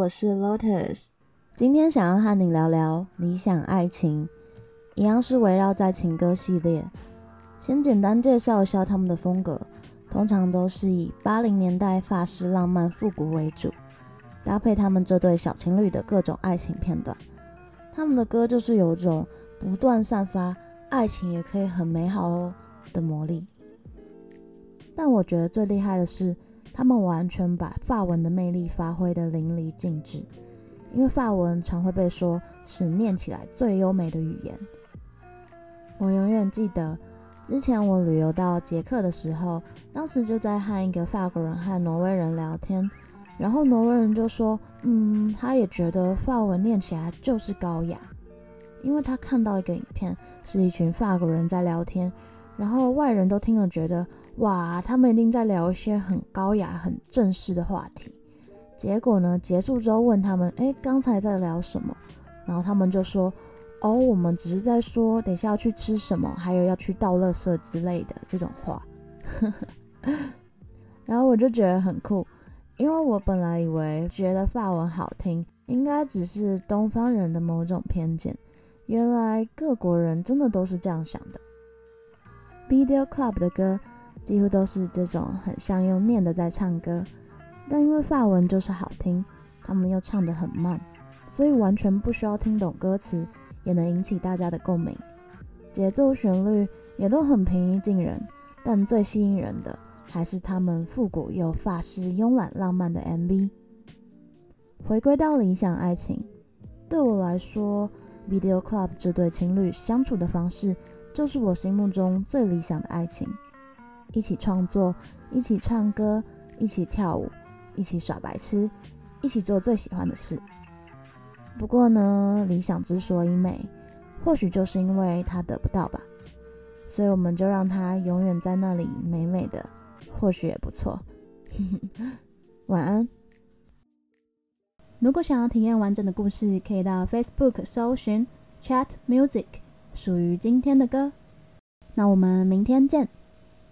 我是 Lotus，今天想要和你聊聊理想爱情，一样是围绕在情歌系列。先简单介绍一下他们的风格，通常都是以八零年代法式浪漫复古为主，搭配他们这对小情侣的各种爱情片段。他们的歌就是有种不断散发爱情也可以很美好哦的魔力。但我觉得最厉害的是。他们完全把法文的魅力发挥得淋漓尽致，因为法文常会被说是念起来最优美的语言。我永远记得之前我旅游到捷克的时候，当时就在和一个法国人和挪威人聊天，然后挪威人就说：“嗯，他也觉得法文念起来就是高雅，因为他看到一个影片，是一群法国人在聊天，然后外人都听了觉得。”哇，他们一定在聊一些很高雅、很正式的话题。结果呢，结束之后问他们：“哎，刚才在聊什么？”然后他们就说：“哦，我们只是在说等下要去吃什么，还有要去倒垃圾之类的这种话。”然后我就觉得很酷，因为我本来以为觉得法文好听，应该只是东方人的某种偏见，原来各国人真的都是这样想的。Video Club 的歌。几乎都是这种很像用念的在唱歌，但因为法文就是好听，他们又唱得很慢，所以完全不需要听懂歌词也能引起大家的共鸣。节奏、旋律也都很平易近人，但最吸引人的还是他们复古又法式、慵懒浪漫的 MV。回归到理想爱情，对我来说，Video Club 这对情侣相处的方式，就是我心目中最理想的爱情。一起创作，一起唱歌，一起跳舞，一起耍白痴，一起做最喜欢的事。不过呢，理想之所以美，或许就是因为它得不到吧。所以我们就让它永远在那里美美的，或许也不错。晚安。如果想要体验完整的故事，可以到 Facebook 搜寻 Chat Music，属于今天的歌。那我们明天见。